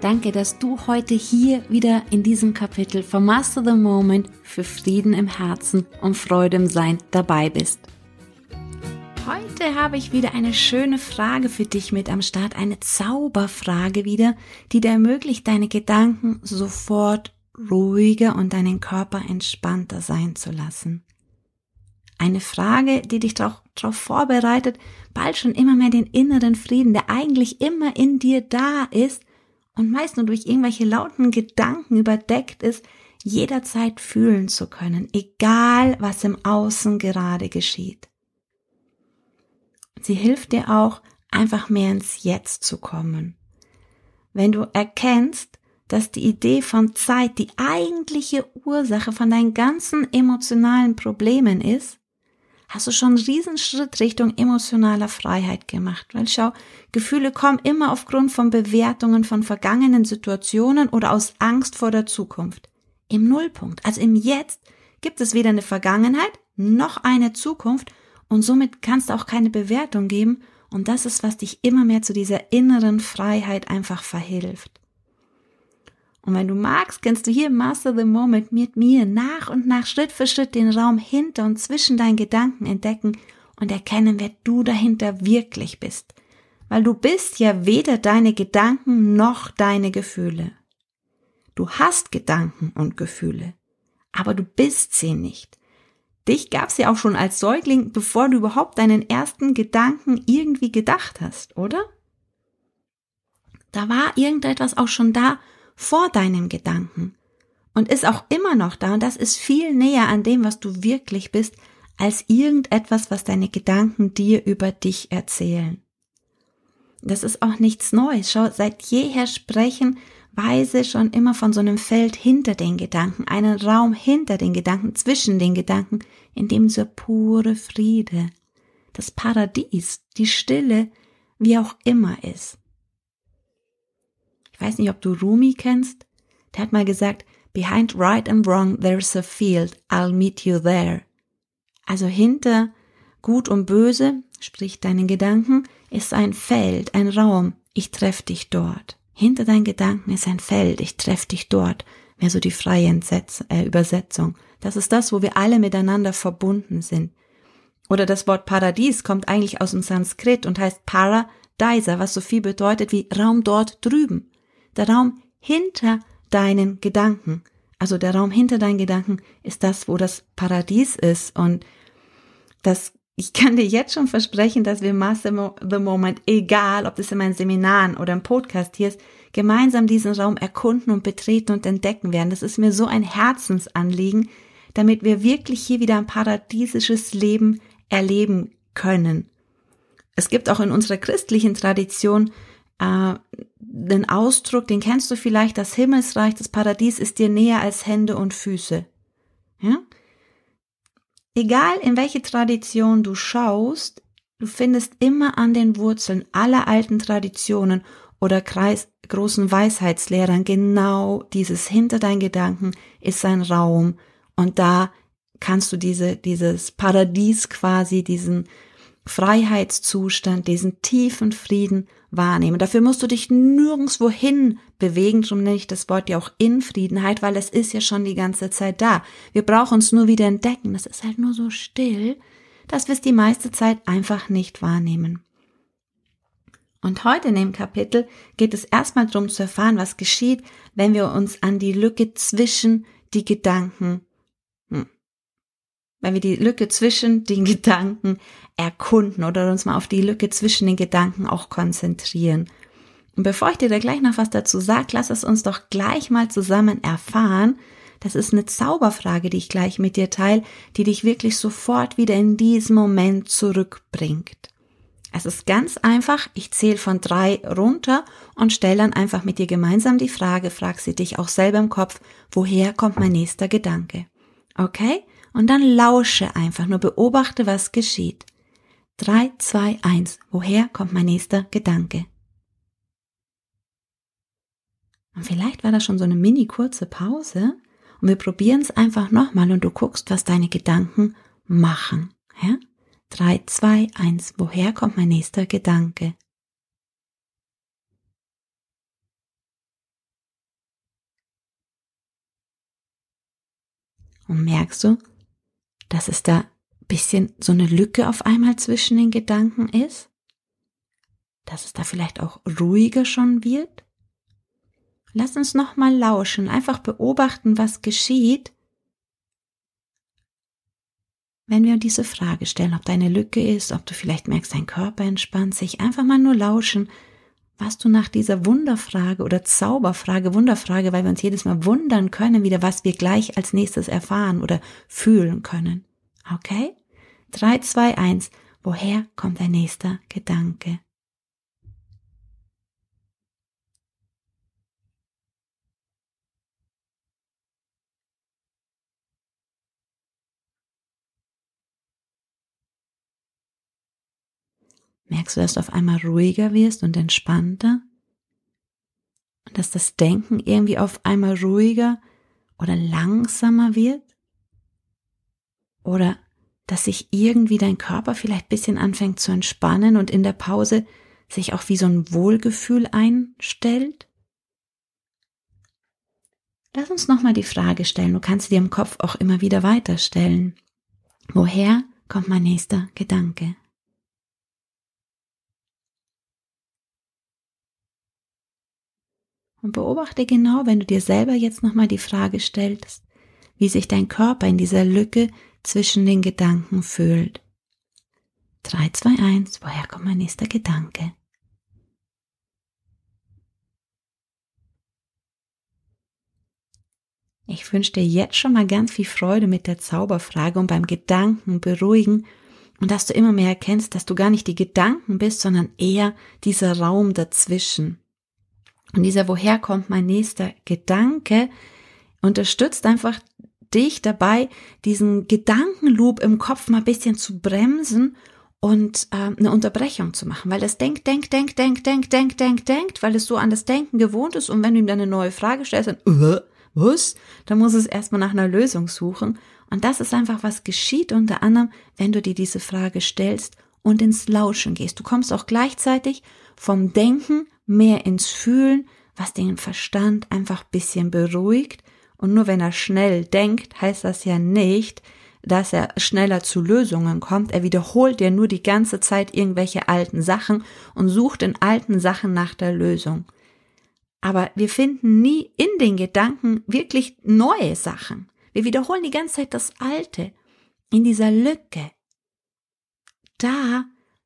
Danke, dass du heute hier wieder in diesem Kapitel von Master the Moment für Frieden im Herzen und Freude im Sein dabei bist. Heute habe ich wieder eine schöne Frage für dich mit am Start, eine Zauberfrage wieder, die dir ermöglicht, deine Gedanken sofort ruhiger und deinen Körper entspannter sein zu lassen. Eine Frage, die dich darauf vorbereitet, bald schon immer mehr den inneren Frieden, der eigentlich immer in dir da ist, und meist nur durch irgendwelche lauten Gedanken überdeckt ist, jederzeit fühlen zu können, egal was im Außen gerade geschieht. Sie hilft dir auch, einfach mehr ins Jetzt zu kommen. Wenn du erkennst, dass die Idee von Zeit die eigentliche Ursache von deinen ganzen emotionalen Problemen ist, hast du schon einen Riesenschritt Richtung emotionaler Freiheit gemacht. Weil schau, Gefühle kommen immer aufgrund von Bewertungen von vergangenen Situationen oder aus Angst vor der Zukunft. Im Nullpunkt, also im Jetzt, gibt es weder eine Vergangenheit noch eine Zukunft und somit kannst du auch keine Bewertung geben und das ist, was dich immer mehr zu dieser inneren Freiheit einfach verhilft. Und wenn du magst, kannst du hier Master the Moment mit mir nach und nach Schritt für Schritt den Raum hinter und zwischen deinen Gedanken entdecken und erkennen, wer du dahinter wirklich bist. Weil du bist ja weder deine Gedanken noch deine Gefühle. Du hast Gedanken und Gefühle, aber du bist sie nicht. Dich gab's ja auch schon als Säugling, bevor du überhaupt deinen ersten Gedanken irgendwie gedacht hast, oder? Da war irgendetwas auch schon da, vor deinem Gedanken und ist auch immer noch da und das ist viel näher an dem, was du wirklich bist, als irgendetwas, was deine Gedanken dir über dich erzählen. Das ist auch nichts Neues. Schau, seit jeher sprechen Weise schon immer von so einem Feld hinter den Gedanken, einen Raum hinter den Gedanken, zwischen den Gedanken, in dem so pure Friede, das Paradies, die Stille, wie auch immer ist. Weiß nicht, ob du Rumi kennst. Der hat mal gesagt, behind right and wrong there's a field, I'll meet you there. Also hinter gut und böse, sprich deinen Gedanken, ist ein Feld, ein Raum, ich treff dich dort. Hinter deinen Gedanken ist ein Feld, ich treff dich dort. Wäre so die freie Entsetz äh, Übersetzung. Das ist das, wo wir alle miteinander verbunden sind. Oder das Wort Paradies kommt eigentlich aus dem Sanskrit und heißt Paradisa, was so viel bedeutet wie Raum dort drüben der Raum hinter deinen Gedanken. Also der Raum hinter deinen Gedanken ist das, wo das Paradies ist und das ich kann dir jetzt schon versprechen, dass wir Master the Moment, egal ob das in meinen Seminaren oder im Podcast hier ist, gemeinsam diesen Raum erkunden und betreten und entdecken werden. Das ist mir so ein Herzensanliegen, damit wir wirklich hier wieder ein paradiesisches Leben erleben können. Es gibt auch in unserer christlichen Tradition äh, den Ausdruck, den kennst du vielleicht, das Himmelsreich, das Paradies ist dir näher als Hände und Füße. Ja? Egal in welche Tradition du schaust, du findest immer an den Wurzeln aller alten Traditionen oder Kreis, großen Weisheitslehrern genau dieses hinter deinen Gedanken ist ein Raum und da kannst du diese, dieses Paradies quasi, diesen Freiheitszustand, diesen tiefen Frieden wahrnehmen. Dafür musst du dich nirgendswo hin bewegen, darum nenne ich das Wort ja auch Infriedenheit, weil es ist ja schon die ganze Zeit da. Wir brauchen uns nur wieder entdecken. Das ist halt nur so still, dass wir es die meiste Zeit einfach nicht wahrnehmen. Und heute in dem Kapitel geht es erstmal darum zu erfahren, was geschieht, wenn wir uns an die Lücke zwischen die Gedanken wenn wir die Lücke zwischen den Gedanken erkunden oder uns mal auf die Lücke zwischen den Gedanken auch konzentrieren. Und bevor ich dir da gleich noch was dazu sage, lass es uns doch gleich mal zusammen erfahren. Das ist eine Zauberfrage, die ich gleich mit dir teile, die dich wirklich sofort wieder in diesen Moment zurückbringt. Es ist ganz einfach, ich zähle von drei runter und stelle dann einfach mit dir gemeinsam die Frage, frag sie dich auch selber im Kopf, woher kommt mein nächster Gedanke? Okay? Und dann lausche einfach, nur beobachte, was geschieht. Drei, zwei, eins. Woher kommt mein nächster Gedanke? Und vielleicht war das schon so eine mini kurze Pause und wir probieren es einfach nochmal und du guckst, was deine Gedanken machen. Ja? 3, 2, 1. Woher kommt mein nächster Gedanke? Und merkst du, dass es da bisschen so eine Lücke auf einmal zwischen den Gedanken ist? Dass es da vielleicht auch ruhiger schon wird? Lass uns nochmal lauschen, einfach beobachten, was geschieht, wenn wir diese Frage stellen, ob da eine Lücke ist, ob du vielleicht merkst, dein Körper entspannt sich, einfach mal nur lauschen, was du nach dieser Wunderfrage oder Zauberfrage, Wunderfrage, weil wir uns jedes Mal wundern können, wieder was wir gleich als nächstes erfahren oder fühlen können. Okay? 3, 2, 1. Woher kommt dein nächster Gedanke? Merkst du, dass du auf einmal ruhiger wirst und entspannter? Und dass das Denken irgendwie auf einmal ruhiger oder langsamer wird? Oder dass sich irgendwie dein Körper vielleicht bisschen anfängt zu entspannen und in der Pause sich auch wie so ein Wohlgefühl einstellt? Lass uns nochmal die Frage stellen. Du kannst dir im Kopf auch immer wieder weiterstellen. Woher kommt mein nächster Gedanke? Und beobachte genau, wenn du dir selber jetzt nochmal die Frage stellst, wie sich dein Körper in dieser Lücke zwischen den Gedanken fühlt. 3, 2, 1, woher kommt mein nächster Gedanke? Ich wünsche dir jetzt schon mal ganz viel Freude mit der Zauberfrage und beim Gedanken beruhigen und dass du immer mehr erkennst, dass du gar nicht die Gedanken bist, sondern eher dieser Raum dazwischen. Und dieser Woher kommt mein nächster Gedanke unterstützt einfach dich dabei, diesen Gedankenloop im Kopf mal ein bisschen zu bremsen und äh, eine Unterbrechung zu machen, weil das denkt, denkt, denkt, denkt, denkt, denkt, denkt, denkt, weil es so an das Denken gewohnt ist. Und wenn du ihm dann eine neue Frage stellst, dann, uh, was? Dann muss es erstmal nach einer Lösung suchen. Und das ist einfach, was geschieht unter anderem, wenn du dir diese Frage stellst und ins Lauschen gehst. Du kommst auch gleichzeitig vom Denken mehr ins Fühlen, was den Verstand einfach bisschen beruhigt. Und nur wenn er schnell denkt, heißt das ja nicht, dass er schneller zu Lösungen kommt. Er wiederholt ja nur die ganze Zeit irgendwelche alten Sachen und sucht in alten Sachen nach der Lösung. Aber wir finden nie in den Gedanken wirklich neue Sachen. Wir wiederholen die ganze Zeit das Alte in dieser Lücke. Da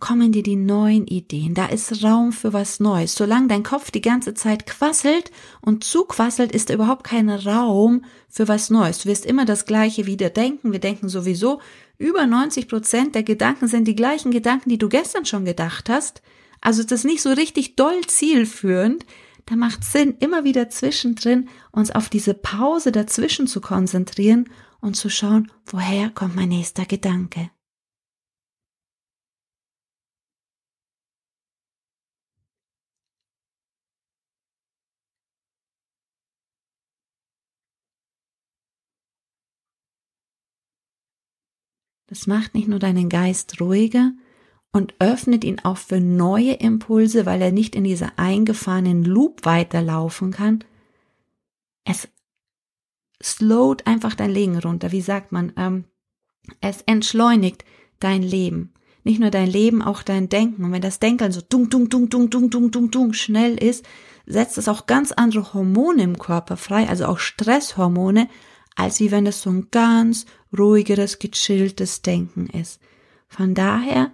kommen dir die neuen Ideen. Da ist Raum für was Neues. Solange dein Kopf die ganze Zeit quasselt und zuquasselt, ist überhaupt kein Raum für was Neues. Du wirst immer das Gleiche wieder denken. Wir denken sowieso, über 90 Prozent der Gedanken sind die gleichen Gedanken, die du gestern schon gedacht hast. Also das ist nicht so richtig doll zielführend. Da macht Sinn, immer wieder zwischendrin uns auf diese Pause dazwischen zu konzentrieren und zu schauen, woher kommt mein nächster Gedanke. Das macht nicht nur deinen Geist ruhiger und öffnet ihn auch für neue Impulse, weil er nicht in dieser eingefahrenen Loop weiterlaufen kann. Es slowt einfach dein Leben runter. Wie sagt man? Ähm, es entschleunigt dein Leben. Nicht nur dein Leben, auch dein Denken. Und wenn das Denken so dung, dung, dung, dung, dung, dung, dung, dung schnell ist, setzt es auch ganz andere Hormone im Körper frei, also auch Stresshormone, als wie wenn es so ein ganz ruhigeres, gechilltes Denken ist. Von daher,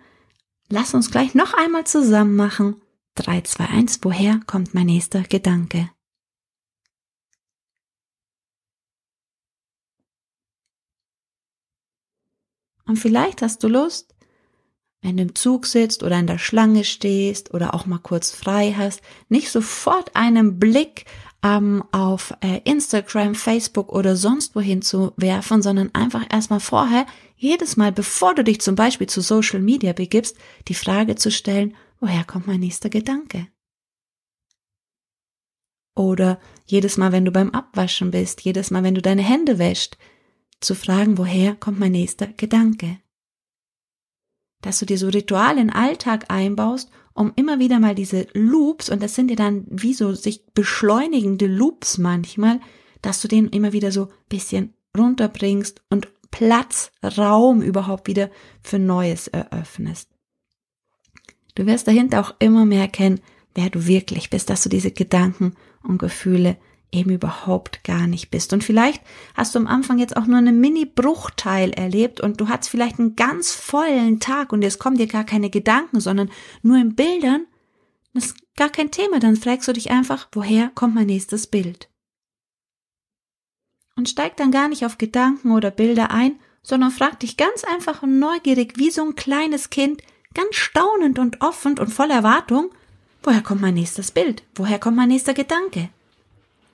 lass uns gleich noch einmal zusammen machen. 3, 2, 1, woher kommt mein nächster Gedanke? Und vielleicht hast du Lust, wenn du im Zug sitzt oder in der Schlange stehst oder auch mal kurz frei hast, nicht sofort einen Blick ähm, auf äh, Instagram, Facebook oder sonst wohin zu werfen, sondern einfach erstmal vorher, jedes Mal, bevor du dich zum Beispiel zu Social Media begibst, die Frage zu stellen, woher kommt mein nächster Gedanke? Oder jedes Mal, wenn du beim Abwaschen bist, jedes Mal, wenn du deine Hände wäscht, zu fragen, woher kommt mein nächster Gedanke? Dass du dir so Rituale in Alltag einbaust, um immer wieder mal diese Loops, und das sind ja dann wie so sich beschleunigende Loops manchmal, dass du den immer wieder so bisschen runterbringst und Platz, Raum überhaupt wieder für Neues eröffnest. Du wirst dahinter auch immer mehr erkennen, wer du wirklich bist, dass du diese Gedanken und Gefühle eben überhaupt gar nicht bist. Und vielleicht hast du am Anfang jetzt auch nur einen Mini-Bruchteil erlebt und du hast vielleicht einen ganz vollen Tag und es kommen dir gar keine Gedanken, sondern nur in Bildern. Das ist gar kein Thema. Dann fragst du dich einfach, woher kommt mein nächstes Bild? Und steig dann gar nicht auf Gedanken oder Bilder ein, sondern frag dich ganz einfach und neugierig wie so ein kleines Kind, ganz staunend und offen und voller Erwartung, woher kommt mein nächstes Bild? Woher kommt mein nächster Gedanke?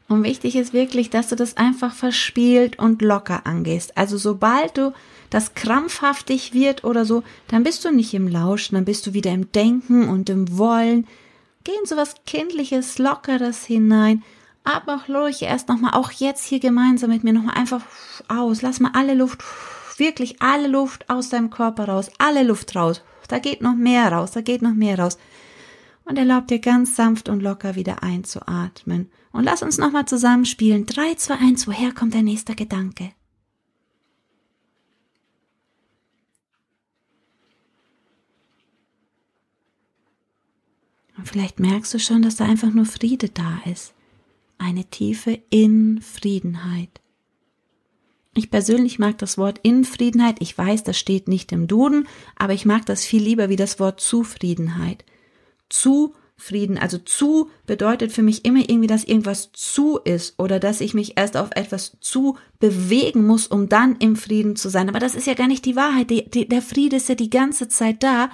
Und wichtig ist wirklich, dass du das einfach verspielt und locker angehst. Also sobald du das krampfhaftig wird oder so, dann bist du nicht im Lauschen, dann bist du wieder im Denken und im Wollen. Geh in so was Kindliches, Lockeres hinein. Aber auch ruhig erst nochmal, auch jetzt hier gemeinsam mit mir nochmal einfach aus. Lass mal alle Luft, wirklich alle Luft aus deinem Körper raus, alle Luft raus. Da geht noch mehr raus, da geht noch mehr raus. Und erlaub dir ganz sanft und locker wieder einzuatmen. Und lass uns nochmal zusammenspielen. 3, 2, 1, woher kommt der nächste Gedanke? Und vielleicht merkst du schon, dass da einfach nur Friede da ist. Eine tiefe Infriedenheit. Ich persönlich mag das Wort Infriedenheit. Ich weiß, das steht nicht im Duden, aber ich mag das viel lieber wie das Wort Zufriedenheit. Zu Frieden. Also zu bedeutet für mich immer irgendwie, dass irgendwas zu ist oder dass ich mich erst auf etwas zu bewegen muss, um dann im Frieden zu sein. Aber das ist ja gar nicht die Wahrheit. Die, die, der Friede ist ja die ganze Zeit da.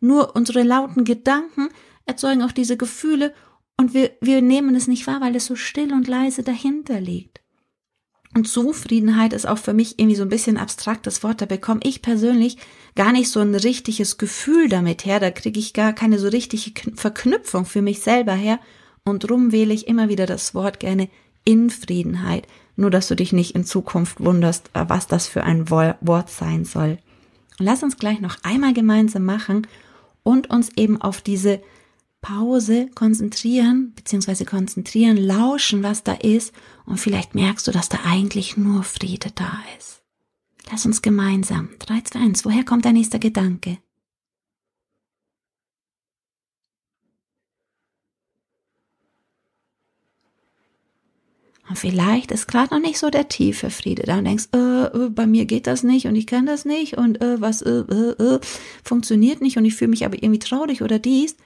Nur unsere lauten Gedanken erzeugen auch diese Gefühle und wir, wir nehmen es nicht wahr, weil es so still und leise dahinter liegt. Und Zufriedenheit ist auch für mich irgendwie so ein bisschen abstraktes Wort. Da bekomme ich persönlich gar nicht so ein richtiges Gefühl damit her. Da kriege ich gar keine so richtige Verknüpfung für mich selber her. Und drum wähle ich immer wieder das Wort gerne Infriedenheit. Nur, dass du dich nicht in Zukunft wunderst, was das für ein Wort sein soll. Lass uns gleich noch einmal gemeinsam machen und uns eben auf diese Pause konzentrieren, beziehungsweise konzentrieren, lauschen, was da ist und vielleicht merkst du, dass da eigentlich nur Friede da ist. Lass uns gemeinsam. 3, 2, 1. Woher kommt dein nächster Gedanke? Und vielleicht ist gerade noch nicht so der tiefe Friede da und denkst, äh, äh, bei mir geht das nicht und ich kann das nicht und äh, was äh, äh, funktioniert nicht und ich fühle mich aber irgendwie traurig oder dies.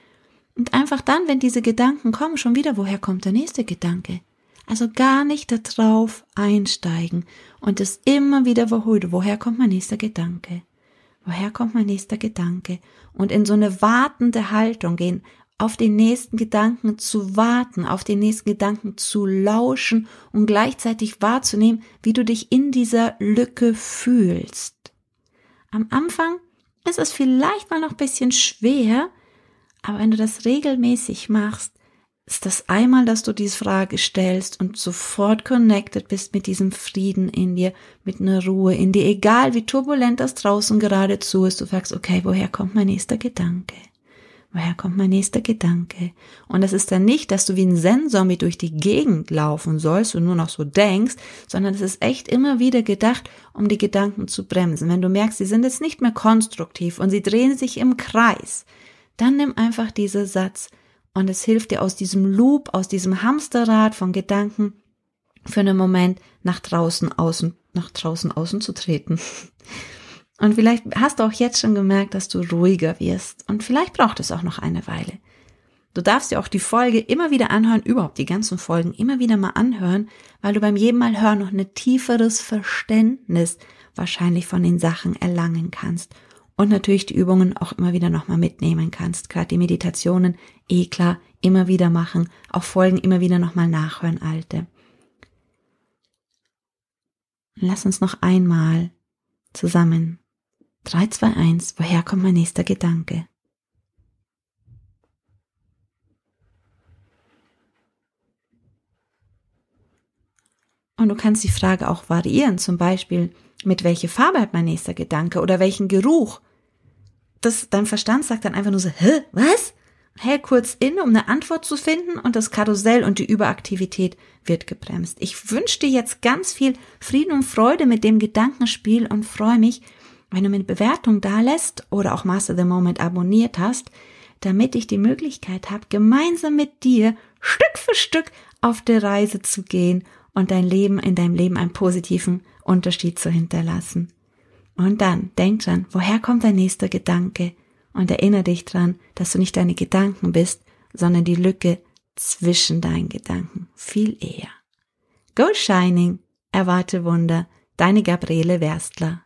Und einfach dann, wenn diese Gedanken kommen, schon wieder, woher kommt der nächste Gedanke? Also gar nicht darauf einsteigen und es immer wieder wiederholen. Woher kommt mein nächster Gedanke? Woher kommt mein nächster Gedanke? Und in so eine wartende Haltung gehen, auf den nächsten Gedanken zu warten, auf den nächsten Gedanken zu lauschen und gleichzeitig wahrzunehmen, wie du dich in dieser Lücke fühlst. Am Anfang ist es vielleicht mal noch ein bisschen schwer, aber wenn du das regelmäßig machst, ist das einmal, dass du diese Frage stellst und sofort connected bist mit diesem Frieden in dir, mit einer Ruhe in dir, egal wie turbulent das draußen geradezu ist, du fragst, okay, woher kommt mein nächster Gedanke? Woher kommt mein nächster Gedanke? Und es ist dann nicht, dass du wie ein Sensor mit durch die Gegend laufen sollst und nur noch so denkst, sondern es ist echt immer wieder gedacht, um die Gedanken zu bremsen. Wenn du merkst, sie sind jetzt nicht mehr konstruktiv und sie drehen sich im Kreis, dann nimm einfach diesen Satz und es hilft dir aus diesem Loop, aus diesem Hamsterrad von Gedanken für einen Moment nach draußen außen, nach draußen außen zu treten. Und vielleicht hast du auch jetzt schon gemerkt, dass du ruhiger wirst. Und vielleicht braucht es auch noch eine Weile. Du darfst dir auch die Folge immer wieder anhören, überhaupt die ganzen Folgen immer wieder mal anhören, weil du beim jedem Mal hören noch ein tieferes Verständnis wahrscheinlich von den Sachen erlangen kannst und natürlich die Übungen auch immer wieder nochmal mitnehmen kannst. Gerade die Meditationen, eh klar, immer wieder machen, auch Folgen immer wieder nochmal nachhören, alte. Lass uns noch einmal zusammen. 3, 2, 1, woher kommt mein nächster Gedanke? Und du kannst die Frage auch variieren, zum Beispiel, mit welcher Farbe hat mein nächster Gedanke oder welchen Geruch? Das, dein Verstand sagt dann einfach nur so, hä, was? Hält kurz inne, um eine Antwort zu finden und das Karussell und die Überaktivität wird gebremst. Ich wünsche dir jetzt ganz viel Frieden und Freude mit dem Gedankenspiel und freue mich, wenn du mit Bewertung da lässt oder auch Master the Moment abonniert hast, damit ich die Möglichkeit habe, gemeinsam mit dir Stück für Stück auf der Reise zu gehen und dein Leben in deinem Leben einen positiven Unterschied zu hinterlassen. Und dann denk dran, woher kommt dein nächster Gedanke? Und erinnere dich dran, dass du nicht deine Gedanken bist, sondern die Lücke zwischen deinen Gedanken. Viel eher. Go Shining, erwarte Wunder, deine Gabriele Werstler.